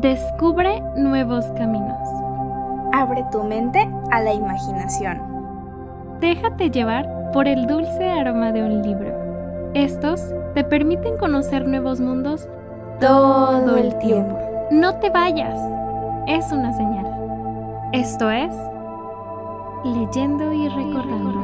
Descubre nuevos caminos. Abre tu mente a la imaginación. Déjate llevar por el dulce aroma de un libro. Estos te permiten conocer nuevos mundos todo el tiempo. No te vayas. Es una señal. Esto es Leyendo y Recordando.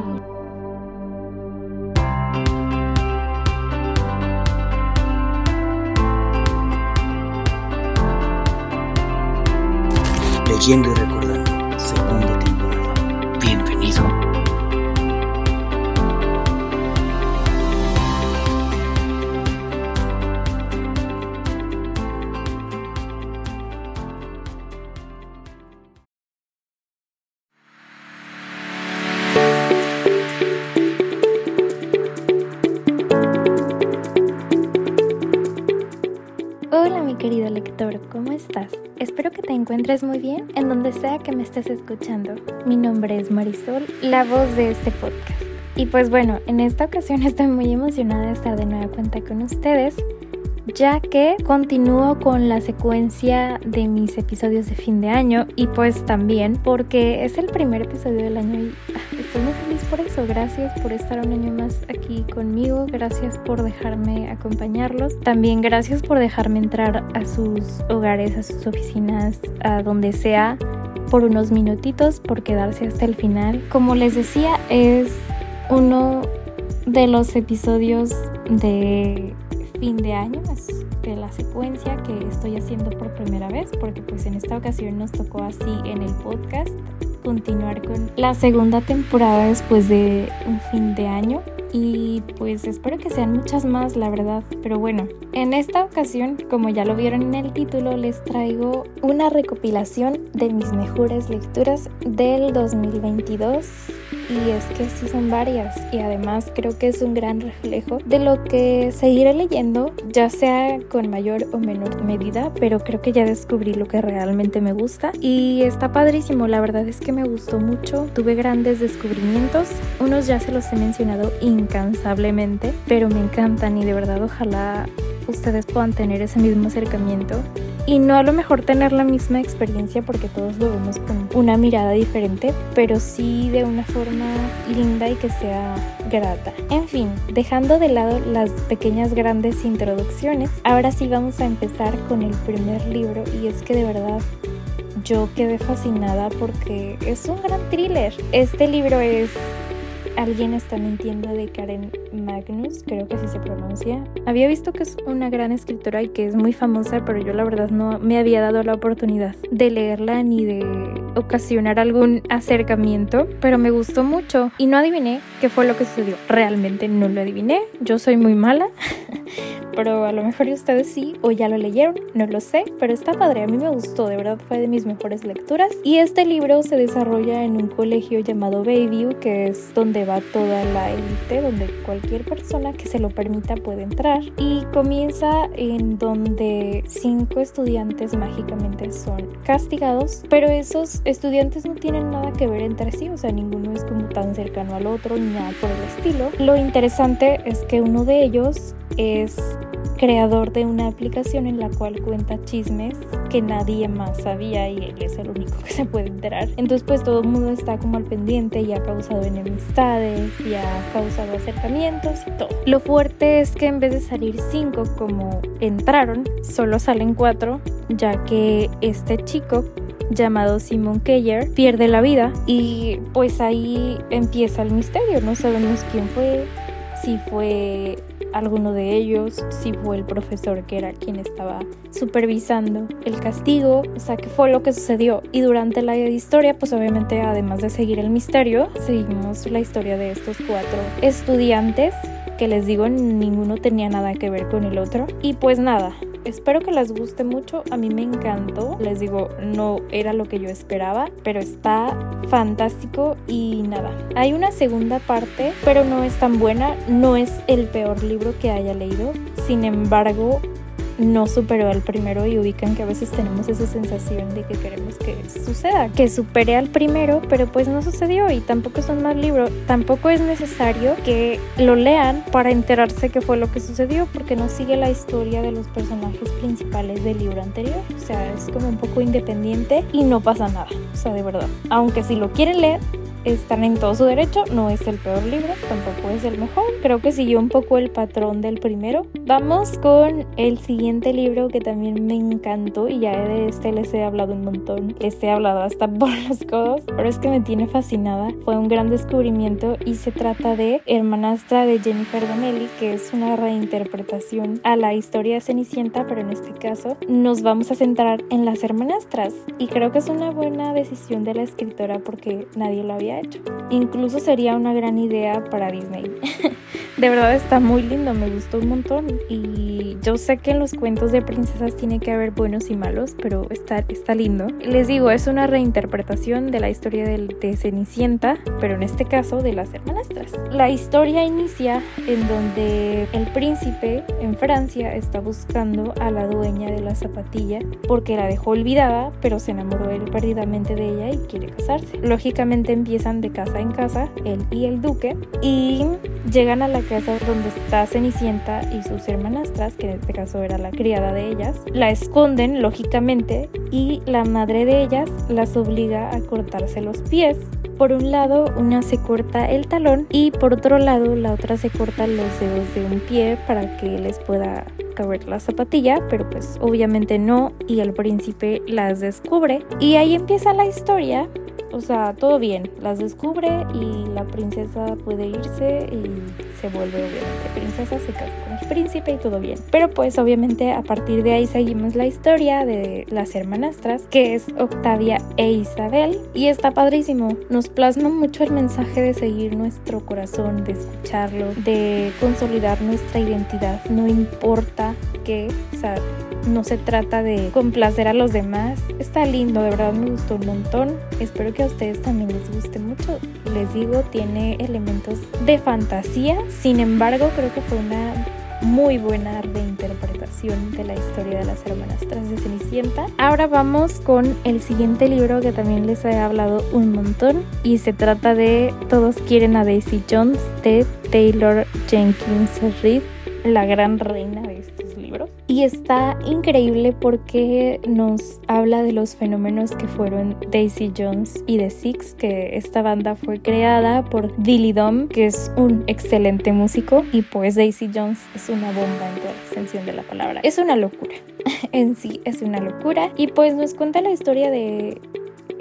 Leyendo y Recordando, lector, ¿cómo estás? Espero que te encuentres muy bien en donde sea que me estés escuchando. Mi nombre es Marisol, la voz de este podcast. Y pues bueno, en esta ocasión estoy muy emocionada de estar de nueva cuenta con ustedes, ya que continúo con la secuencia de mis episodios de fin de año y pues también porque es el primer episodio del año y ah, estoy muy feliz por eso. Gracias por estar un año más aquí conmigo, gracias por dejarme acompañarlos, también gracias por dejarme entrar a sus hogares, a sus oficinas, a donde sea por unos minutitos, por quedarse hasta el final. Como les decía, es uno de los episodios de fin de año, de la secuencia que estoy haciendo por primera vez, porque pues en esta ocasión nos tocó así en el podcast continuar con la segunda temporada después de un fin de año y pues espero que sean muchas más, la verdad. Pero bueno, en esta ocasión, como ya lo vieron en el título, les traigo una recopilación de mis mejores lecturas del 2022. Y es que sí son varias y además creo que es un gran reflejo de lo que seguiré leyendo, ya sea con mayor o menor medida, pero creo que ya descubrí lo que realmente me gusta y está padrísimo, la verdad es que me gustó mucho, tuve grandes descubrimientos, unos ya se los he mencionado incansablemente, pero me encantan y de verdad ojalá ustedes puedan tener ese mismo acercamiento y no a lo mejor tener la misma experiencia porque todos lo vemos con una mirada diferente, pero sí de una forma linda y que sea grata. En fin, dejando de lado las pequeñas grandes introducciones, ahora sí vamos a empezar con el primer libro y es que de verdad yo quedé fascinada porque es un gran thriller. Este libro es Alguien está mintiendo de Karen Magnus, creo que así se pronuncia. Había visto que es una gran escritora y que es muy famosa, pero yo la verdad no me había dado la oportunidad de leerla ni de ocasionar algún acercamiento, pero me gustó mucho y no adiviné qué fue lo que sucedió. Realmente no lo adiviné, yo soy muy mala, pero a lo mejor ustedes sí o ya lo leyeron, no lo sé, pero está padre, a mí me gustó, de verdad fue de mis mejores lecturas. Y este libro se desarrolla en un colegio llamado Bayview, que es donde va toda la élite, donde cualquier persona que se lo permita puede entrar. Y comienza en donde cinco estudiantes mágicamente son castigados, pero esos estudiantes no tienen nada que ver entre sí, o sea, ninguno es como tan cercano al otro ni nada por el estilo. Lo interesante es que uno de ellos es creador de una aplicación en la cual cuenta chismes que nadie más sabía y él es el único que se puede enterar. Entonces pues todo el mundo está como al pendiente y ha causado enemistades y ha causado acercamientos y todo. Lo fuerte es que en vez de salir cinco como entraron, solo salen cuatro ya que este chico llamado Simon Keller pierde la vida y pues ahí empieza el misterio, no sabemos quién fue, si fue alguno de ellos, si fue el profesor que era quien estaba supervisando el castigo, o sea, qué fue lo que sucedió. Y durante la historia, pues obviamente además de seguir el misterio, seguimos la historia de estos cuatro estudiantes que les digo, ninguno tenía nada que ver con el otro. Y pues nada, espero que les guste mucho. A mí me encantó. Les digo, no era lo que yo esperaba, pero está fantástico y nada. Hay una segunda parte, pero no es tan buena. No es el peor libro que haya leído. Sin embargo, no superó al primero y ubican que a veces tenemos esa sensación de que queremos que suceda, que supere al primero, pero pues no sucedió y tampoco es un mal libro, tampoco es necesario que lo lean para enterarse qué fue lo que sucedió porque no sigue la historia de los personajes principales del libro anterior, o sea, es como un poco independiente y no pasa nada, o sea, de verdad, aunque si lo quieren leer, están en todo su derecho, no es el peor libro, tampoco es el mejor, creo que siguió un poco el patrón del primero. Vamos con el siguiente libro que también me encantó y ya de este les he hablado un montón, les he hablado hasta por los codos, pero es que me tiene fascinada, fue un gran descubrimiento y se trata de Hermanastra de Jennifer Donnelly, que es una reinterpretación a la historia de Cenicienta, pero en este caso nos vamos a centrar en las hermanastras. Y creo que es una buena decisión de la escritora porque nadie lo había hecho. Incluso sería una gran idea para Disney. de verdad está muy lindo, me gustó un montón. Y yo sé que en los cuentos de princesas tiene que haber buenos y malos, pero está, está lindo. Les digo, es una reinterpretación de la historia de, de Cenicienta, pero en este caso de las hermanastras. La historia inicia en donde el príncipe en Francia está buscando a la dueña de la zapatilla porque la dejó olvidada, pero se enamoró él perdidamente de ella y quiere casarse. Lógicamente empieza de casa en casa, él y el duque, y llegan a la casa donde está Cenicienta y sus hermanastras, que en este caso era la criada de ellas, la esconden lógicamente y la madre de ellas las obliga a cortarse los pies. Por un lado, una se corta el talón y por otro lado, la otra se corta los dedos de un pie para que les pueda caber la zapatilla, pero pues obviamente no y el príncipe las descubre y ahí empieza la historia o sea, todo bien, las descubre y la princesa puede irse y se vuelve obviamente princesa, se casa con el príncipe y todo bien. Pero pues obviamente a partir de ahí seguimos la historia de las hermanastras, que es Octavia e Isabel y está padrísimo. Nos plasma mucho el mensaje de seguir nuestro corazón, de escucharlo, de consolidar nuestra identidad, no importa o sea, no se trata de complacer a los demás. Está lindo, de verdad me gustó un montón. Espero que a ustedes también les guste mucho. Les digo, tiene elementos de fantasía. Sin embargo, creo que fue una muy buena reinterpretación de la historia de las hermanas trans de Cenicienta. Ahora vamos con el siguiente libro que también les he hablado un montón y se trata de Todos quieren a Daisy Jones de Taylor Jenkins Reid, la gran reina de estos Y está increíble porque nos habla de los fenómenos que fueron Daisy Jones y The Six, que esta banda fue creada por Dilly Dom, que es un excelente músico, y pues Daisy Jones es una bomba en toda extensión de la palabra. Es una locura, en sí es una locura, y pues nos cuenta la historia de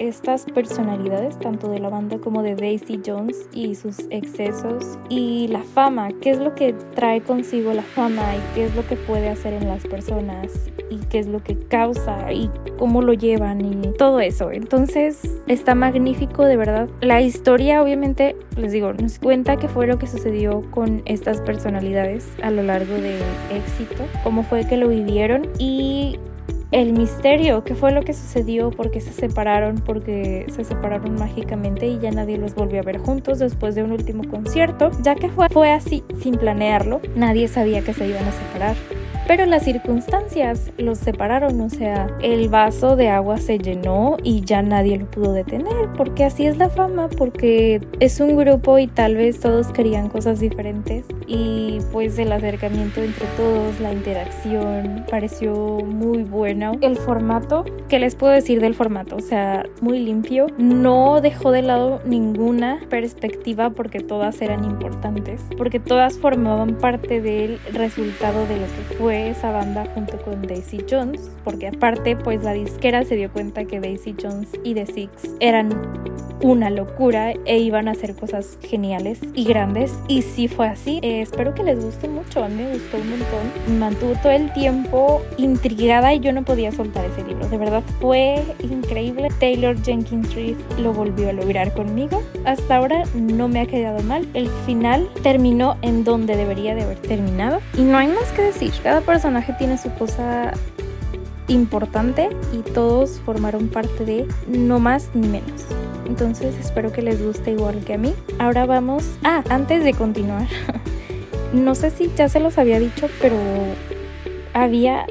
estas personalidades, tanto de la banda como de Daisy Jones y sus excesos y la fama, qué es lo que trae consigo la fama y qué es lo que puede hacer en las personas y qué es lo que causa y cómo lo llevan y todo eso. Entonces está magnífico de verdad. La historia obviamente, les digo, nos cuenta qué fue lo que sucedió con estas personalidades a lo largo del éxito, cómo fue que lo vivieron y el misterio, qué fue lo que sucedió, por qué se separaron, porque se separaron mágicamente y ya nadie los volvió a ver juntos después de un último concierto, ya que fue, fue así, sin planearlo, nadie sabía que se iban a separar pero las circunstancias los separaron, o sea, el vaso de agua se llenó y ya nadie lo pudo detener, porque así es la fama, porque es un grupo y tal vez todos querían cosas diferentes y pues el acercamiento entre todos, la interacción, pareció muy bueno. El formato, ¿qué les puedo decir del formato? O sea, muy limpio, no dejó de lado ninguna perspectiva porque todas eran importantes, porque todas formaban parte del resultado de lo que fue esa banda junto con Daisy Jones, porque aparte pues la disquera se dio cuenta que Daisy Jones y The Six eran una locura e iban a hacer cosas geniales y grandes y sí fue así. Eh, espero que les guste mucho, me gustó un montón. Mantuvo todo el tiempo intrigada y yo no podía soltar ese libro. De verdad fue increíble. Taylor Jenkins Reid lo volvió a lograr conmigo. Hasta ahora no me ha quedado mal. El final terminó en donde debería de haber terminado y no hay más que decir. Personaje tiene su cosa importante y todos formaron parte de no más ni menos. Entonces espero que les guste igual que a mí. Ahora vamos... Ah, antes de continuar. no sé si ya se los había dicho, pero había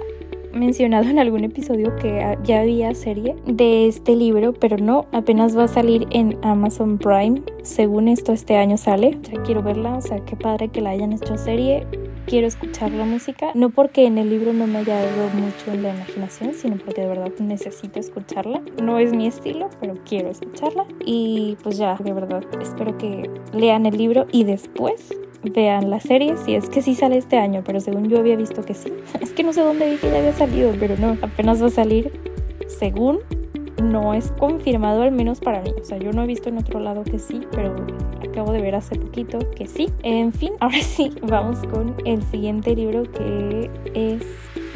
mencionado en algún episodio que ya había serie de este libro, pero no, apenas va a salir en Amazon Prime. Según esto, este año sale. Ya quiero verla, o sea, qué padre que la hayan hecho serie quiero escuchar la música, no porque en el libro no me haya dado mucho en la imaginación, sino porque de verdad necesito escucharla. No es mi estilo, pero quiero escucharla. Y pues ya, de verdad, espero que lean el libro y después vean la serie, si es que sí sale este año, pero según yo había visto que sí. Es que no sé dónde vi que ya había salido, pero no, apenas va a salir según no es confirmado al menos para mí. O sea, yo no he visto en otro lado que sí, pero acabo de ver hace poquito que sí. En fin, ahora sí, vamos con el siguiente libro que es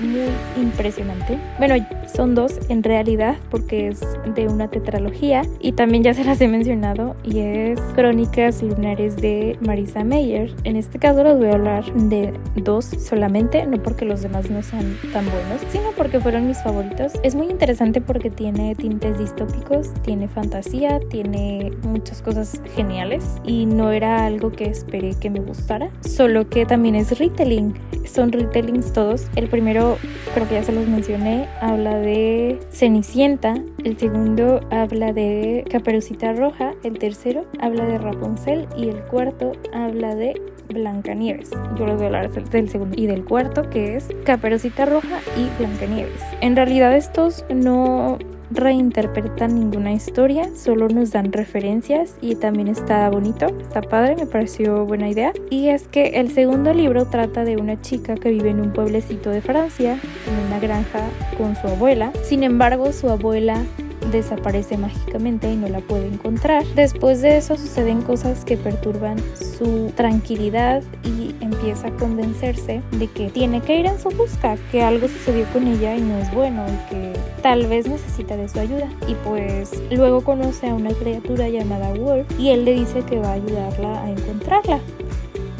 muy impresionante. Bueno, son dos en realidad porque es de una tetralogía y también ya se las he mencionado y es Crónicas Lunares de Marisa Meyer. En este caso los voy a hablar de dos solamente, no porque los demás no sean tan buenos, sino porque fueron mis favoritos. Es muy interesante porque tiene tintes distópicos, tiene fantasía, tiene muchas cosas geniales y no era algo que esperé que me gustara, solo que también es retelling. Son retellings todos. El primero creo que ya se los mencioné, habla de Cenicienta, el segundo habla de Caperucita Roja, el tercero habla de Rapunzel y el cuarto habla de Blancanieves. Yo les voy a hablar del segundo y del cuarto que es Caperucita Roja y Blancanieves. En realidad estos no reinterpretan ninguna historia, solo nos dan referencias y también está bonito, está padre, me pareció buena idea. Y es que el segundo libro trata de una chica que vive en un pueblecito de Francia, en una granja con su abuela. Sin embargo, su abuela desaparece mágicamente y no la puede encontrar. Después de eso suceden cosas que perturban su tranquilidad y empieza a convencerse de que tiene que ir en su busca, que algo sucedió con ella y no es bueno y que tal vez necesita de su ayuda. Y pues luego conoce a una criatura llamada Wolf y él le dice que va a ayudarla a encontrarla.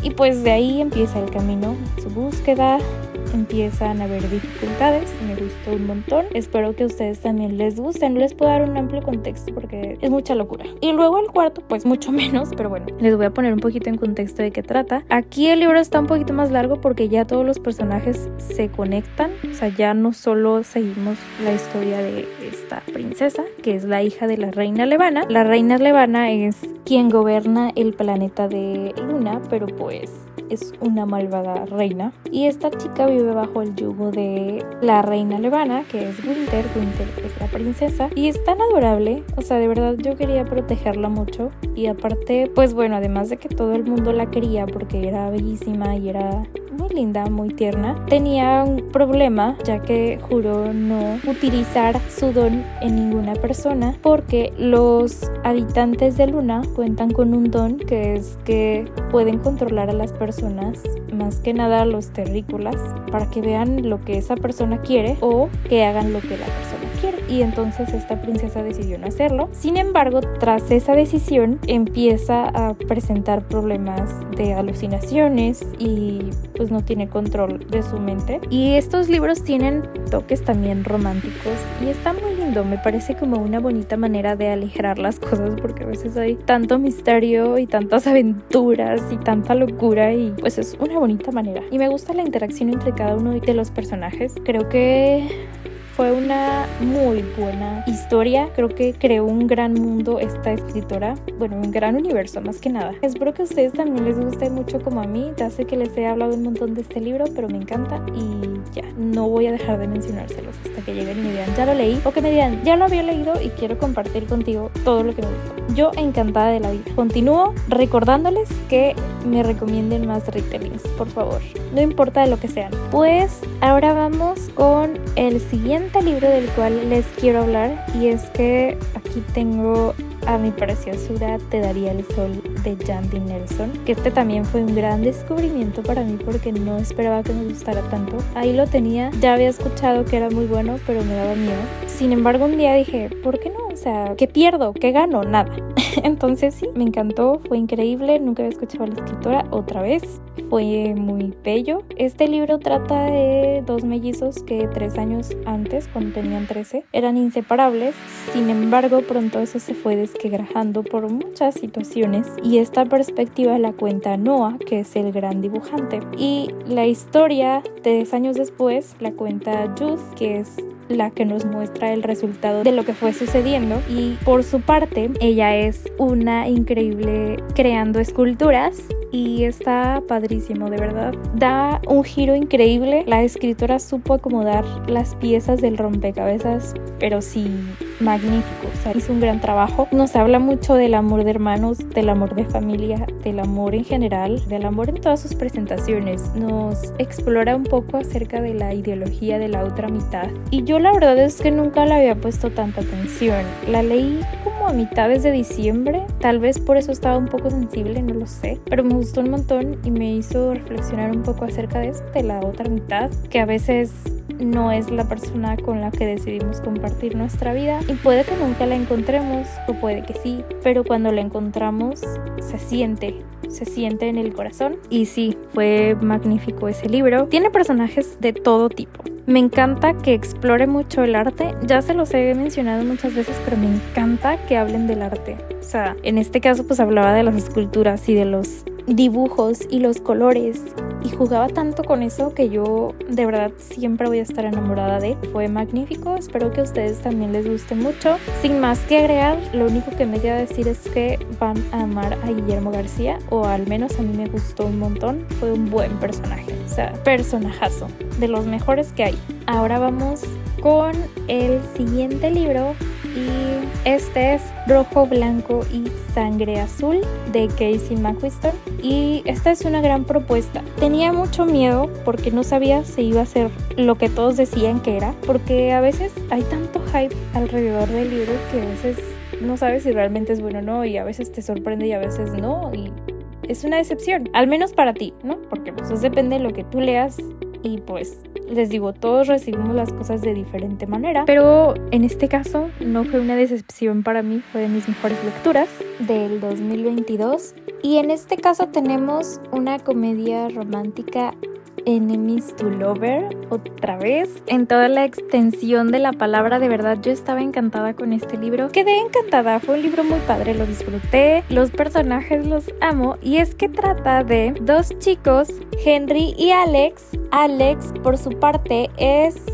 Y pues de ahí empieza el camino, su búsqueda, empiezan a haber dificultades. Me gustó un montón. Espero que a ustedes también les guste. No les puedo dar un amplio contexto porque es mucha locura. Y luego el cuarto, pues mucho menos, pero bueno, les voy a poner un poquito en contexto de qué trata. Aquí el libro está un poquito más largo porque ya todos los personajes se conectan. O sea, ya no solo seguimos la historia de esta princesa, que es la hija de la reina Levana. La reina Levana es quien gobierna el planeta de Luna, pero pues es una malvada reina. Y esta chica vive bajo el yugo de la reina Levana, que es Winter. Winter es la princesa. Y es tan adorable. O sea, de verdad yo quería protegerla mucho. Y aparte, pues bueno, además de que todo el mundo la quería porque era bellísima y era muy linda, muy tierna, tenía un problema ya que juró no utilizar su don en ninguna persona porque los habitantes de Luna cuentan con un don que es que pueden controlar a las personas, más que nada a los terrícolas, para que vean lo que esa persona quiere o que hagan lo que la persona Y entonces esta princesa decidió no hacerlo. Sin embargo, tras esa decisión empieza a presentar problemas de alucinaciones y pues no tiene control de su mente. Y estos libros tienen toques también románticos y está muy lindo. Me parece como una bonita manera de aligerar las cosas porque a veces hay tanto misterio y tantas aventuras y tanta locura y pues es una bonita manera. Y me gusta la interacción entre cada uno de los personajes. Creo que fue una muy buena historia. Creo que creó un gran mundo esta escritora. Bueno, un gran universo más que nada. Espero que a ustedes también les guste mucho como a mí. Ya sé que les he hablado un montón de este libro, pero me encanta y ya, no voy a dejar de mencionárselos hasta que lleguen y me digan, ya lo leí. O que me digan, ya lo había leído y quiero compartir contigo todo lo que me gustó. Yo encantada de la vida. Continúo recordándoles que me recomienden más retellings, por favor. No importa lo que sean. Pues ahora vamos con el siguiente libro del cual les quiero hablar y es que aquí tengo a mi preciosura Te daría el sol de Jandy Nelson, que este también fue un gran descubrimiento para mí porque no esperaba que me gustara tanto. Ahí lo tenía, ya había escuchado que era muy bueno, pero me daba miedo. Sin embargo, un día dije, ¿por qué no? O sea, ¿qué pierdo? ¿Qué gano? Nada. Entonces sí, me encantó, fue increíble, nunca había escuchado a la escritora otra vez fue muy bello. Este libro trata de dos mellizos que tres años antes, cuando tenían 13, eran inseparables. Sin embargo, pronto eso se fue desquebrajando por muchas situaciones y esta perspectiva la cuenta Noah, que es el gran dibujante. Y la historia, tres años después, la cuenta Jude, que es la que nos muestra el resultado de lo que fue sucediendo y por su parte ella es una increíble creando esculturas y está padrísimo, de verdad. Da un giro increíble. La escritora supo acomodar las piezas del rompecabezas, pero sí magnífico. O sea, hizo un gran trabajo. Nos habla mucho del amor de hermanos, del amor de familia, del amor en general, del amor en todas sus presentaciones. Nos explora un poco acerca de la ideología de la otra mitad. Y yo la verdad es que nunca le había puesto tanta atención. La leí como a mitades de diciembre. Tal vez por eso estaba un poco sensible, no lo sé. Pero me gustó un montón y me hizo reflexionar un poco acerca de esto, de la otra mitad, que a veces no es la persona con la que decidimos compartir nuestra vida y puede que nunca la encontremos o puede que sí, pero cuando la encontramos se siente, se siente en el corazón y sí, fue magnífico ese libro. Tiene personajes de todo tipo. Me encanta que explore mucho el arte. Ya se los he mencionado muchas veces, pero me encanta que hablen del arte. O sea, en este caso pues hablaba de las esculturas y de los dibujos y los colores y jugaba tanto con eso que yo de verdad siempre voy a estar enamorada de. Fue magnífico, espero que a ustedes también les guste mucho. Sin más que agregar, lo único que me queda decir es que van a amar a Guillermo García o al menos a mí me gustó un montón. Fue un buen personaje, o sea, personajazo, de los mejores que hay. Ahora vamos con el siguiente libro este es Rojo, Blanco y Sangre Azul de Casey McQuiston y esta es una gran propuesta. Tenía mucho miedo porque no sabía si iba a ser lo que todos decían que era, porque a veces hay tanto hype alrededor del libro que a veces no sabes si realmente es bueno o no y a veces te sorprende y a veces no y es una decepción, al menos para ti, ¿no? Porque pues depende de lo que tú leas y pues les digo, todos recibimos las cosas de diferente manera, pero en este caso no fue una decepción para mí, fue de mis mejores lecturas. Del 2022 y en este caso tenemos una comedia romántica Enemies to Lover otra vez. En toda la extensión de la palabra de verdad yo estaba encantada con este libro. Quedé encantada fue un libro muy padre lo disfruté los personajes los amo y es que trata de dos chicos Henry y Alex. Alex por su parte es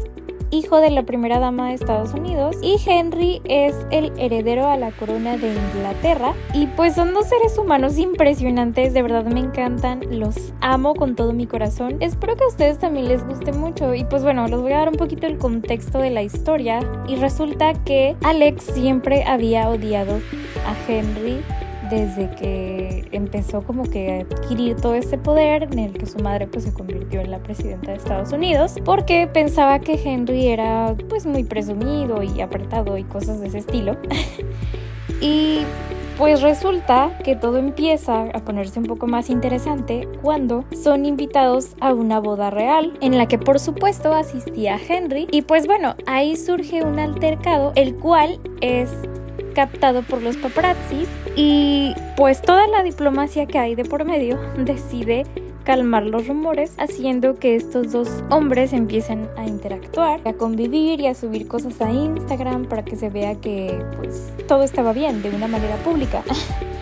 hijo de la primera dama de Estados Unidos, y Henry es el heredero a la corona de Inglaterra. Y pues son dos seres humanos impresionantes, de verdad me encantan, los amo con todo mi corazón. Espero que a ustedes también les guste mucho. Y pues bueno, les voy a dar un poquito el contexto de la historia. Y resulta que Alex siempre había odiado a Henry desde que empezó como que a adquirir todo este poder en el que su madre pues se convirtió en la presidenta de Estados Unidos porque pensaba que Henry era pues muy presumido y apretado y cosas de ese estilo. Y pues resulta que todo empieza a ponerse un poco más interesante cuando son invitados a una boda real en la que por supuesto asistía Henry. Y pues bueno ahí surge un altercado el cual es captado por los paparazzis y pues toda la diplomacia que hay de por medio decide calmar los rumores, haciendo que estos dos hombres empiecen a interactuar, a convivir y a subir cosas a Instagram para que se vea que pues todo estaba bien de una manera pública.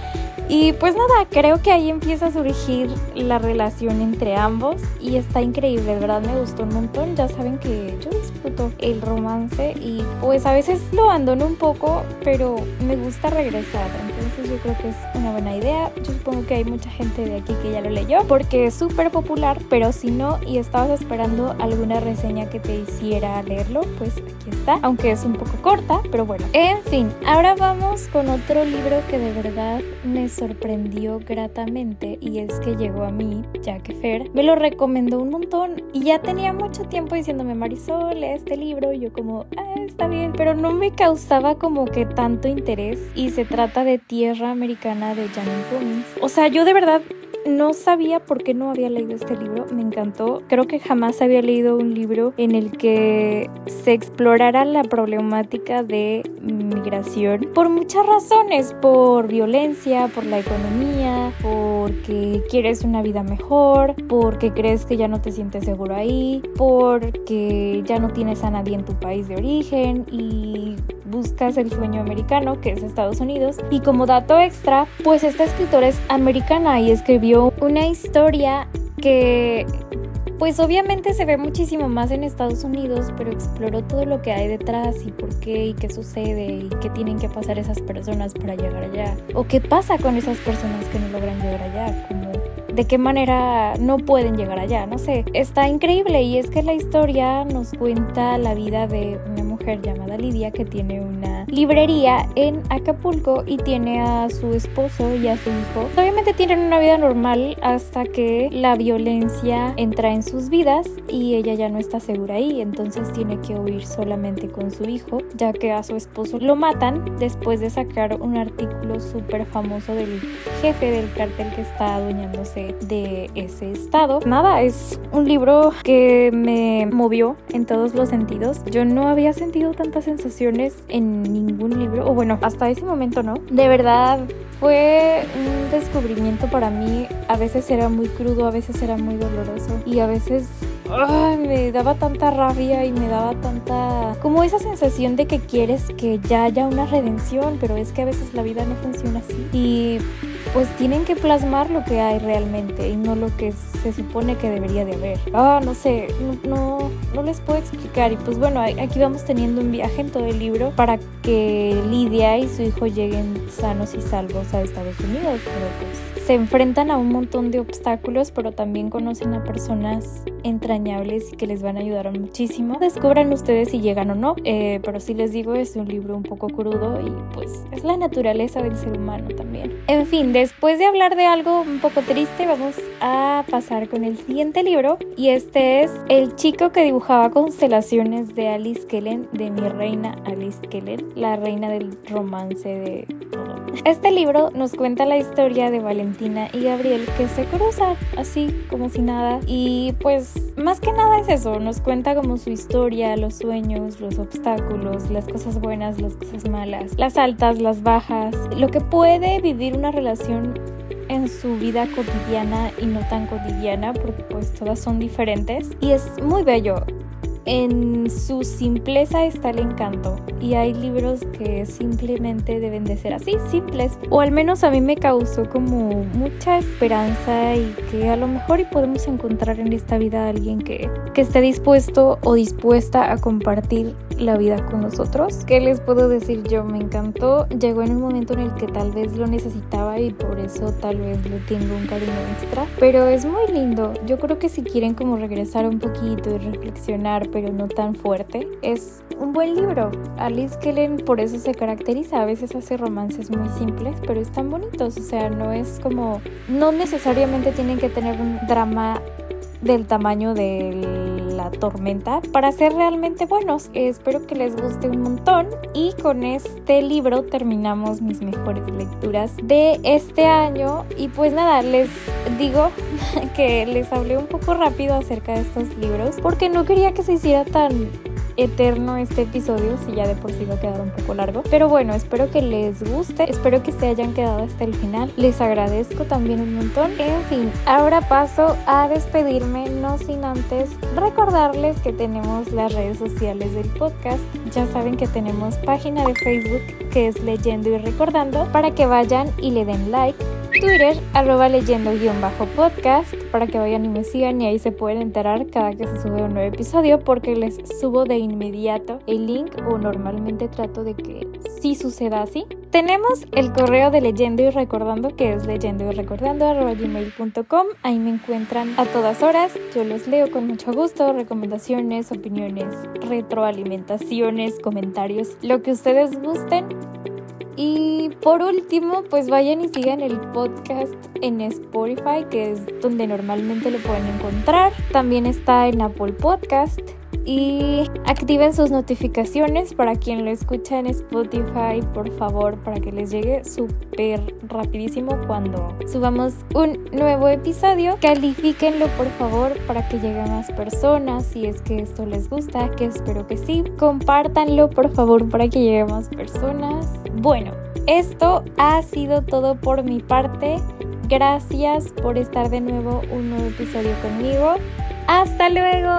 Y pues nada, creo que ahí empieza a surgir la relación entre ambos y está increíble, de verdad me gustó un montón. Ya saben que yo disfruto el romance y pues a veces lo abandono un poco, pero me gusta regresar. Entonces yo creo que es una buena idea. Yo supongo que hay mucha gente de aquí que ya lo leyó porque es súper popular, pero si no y estabas esperando alguna reseña que te hiciera leerlo, pues aquí está, aunque es un poco corta, pero bueno. En fin, ahora vamos con otro libro que de verdad me sorprendió gratamente y es que llegó a mí, ya que Fer me lo recomendó un montón y ya tenía mucho tiempo diciéndome Marisol, este libro y yo como, ah, está bien, pero no me causaba como que tanto interés y se trata de Tierra Americana de Janine Cummins. O sea, yo de verdad no sabía por qué no había leído este libro, me encantó. Creo que jamás había leído un libro en el que se explorara la problemática de migración por muchas razones, por violencia, por la economía, porque quieres una vida mejor, porque crees que ya no te sientes seguro ahí, porque ya no tienes a nadie en tu país de origen y buscas el sueño americano, que es Estados Unidos. Y como dato extra, pues esta escritora es americana y escribió una historia que pues obviamente se ve muchísimo más en Estados Unidos, pero exploró todo lo que hay detrás y por qué y qué sucede y qué tienen que pasar esas personas para llegar allá. O qué pasa con esas personas que no logran llegar allá, como de qué manera no pueden llegar allá, no sé. Está increíble y es que la historia nos cuenta la vida de una llamada Lidia que tiene una librería en Acapulco y tiene a su esposo y a su hijo. Obviamente tienen una vida normal hasta que la violencia entra en sus vidas y ella ya no está segura ahí, entonces tiene que huir solamente con su hijo, ya que a su esposo lo matan después de sacar un artículo súper famoso del jefe del cartel que está adueñándose de ese estado. Nada, es un libro que me movió en todos los sentidos. Yo no había sentido tantas sensaciones en ningún libro, o bueno, hasta ese momento no. De verdad, fue un descubrimiento para mí. A veces era muy crudo, a veces era muy doloroso y a veces me daba tanta rabia y me daba tanta... como esa sensación de que quieres que ya haya una redención, pero es que a veces la vida no funciona así. Y pues tienen que plasmar lo que hay realmente y no lo que se supone que debería de haber. Ah, no sé, no, no, les puedo explicar. Y pues bueno, aquí vamos teniendo un viaje en todo el libro para que Lidia y su hijo lleguen sanos y salvos a Estados Unidos, pero pues se enfrentan a un montón de obstáculos, pero también conocen a personas entrañables y que les van a ayudar muchísimo. Descubran ustedes si llegan o no, eh, pero sí les digo, es un libro un poco crudo y pues es la naturaleza del ser humano también. En fin, después de hablar de algo un poco triste, vamos a pasar con el siguiente libro y este es El chico que dibujaba constelaciones de Alice Kellen, de mi reina Alice Kellen, la reina del romance de Este libro nos cuenta la historia de Valentín y Gabriel que se cruzan así como si nada. Y pues más que nada es eso, nos cuenta como su historia, los sueños, los obstáculos, las cosas buenas, las cosas malas, las altas, las bajas, lo que puede vivir una relación en su vida cotidiana y no tan cotidiana porque pues todas son diferentes. Y es muy bello en su simpleza está el encanto y hay libros que simplemente deben de ser así, simples. O al menos a mí me causó como mucha esperanza y que a lo mejor y podemos encontrar en esta vida a alguien que, que esté dispuesto o dispuesta a compartir la vida con nosotros. ¿Qué les puedo decir yo? Me encantó. Llegó en un momento en el que tal vez lo necesitaba y por eso tal vez le tengo un cariño extra. Pero es muy lindo. Yo creo que si quieren como regresar un poquito y reflexionar, pero no tan fuerte, es un buen libro. Alice Kellen por eso se caracteriza. A veces hace romances muy simples, pero están bonitos. O sea, no es como... No necesariamente tienen que tener un drama del tamaño de tormenta para ser realmente buenos. Espero que les guste un montón y con este libro terminamos mis mejores lecturas de este año y pues nada, les digo que les hablé un poco rápido acerca de estos libros porque no quería que se hiciera tan eterno este episodio, si ya de por sí va a quedar un poco largo. Pero bueno, espero que les guste, espero que se hayan quedado hasta el final. Les agradezco también un montón. En fin, ahora paso a despedirme, no sin antes recordarles que tenemos las redes sociales del podcast. Ya saben que tenemos página de Facebook que es Leyendo y Recordando para que vayan y le den like Twitter, arroba leyendo guion bajo podcast, para que vayan y me sigan y ahí se pueden enterar cada que se sube un nuevo episodio porque les subo de inmediato el link o normalmente trato de que sí suceda así. Tenemos el correo de leyendo y recordando que es leyendo y recordando arroba gmail.com, ahí me encuentran a todas horas, yo los leo con mucho gusto, recomendaciones, opiniones, retroalimentaciones, comentarios, lo que ustedes gusten y por último, pues vayan y sigan el podcast en Spotify, que es donde normalmente lo pueden encontrar. También está en Apple Podcast y activen sus notificaciones para quien lo escucha en Spotify, por favor, para que les llegue súper rapidísimo cuando subamos un nuevo episodio. Califíquenlo, por favor, para que llegue a más personas si es que esto les gusta, que espero que sí. Compártanlo, por favor, para que llegue a más personas. Bueno, esto ha sido todo por mi parte. Gracias por estar de nuevo un nuevo episodio conmigo. Hasta luego.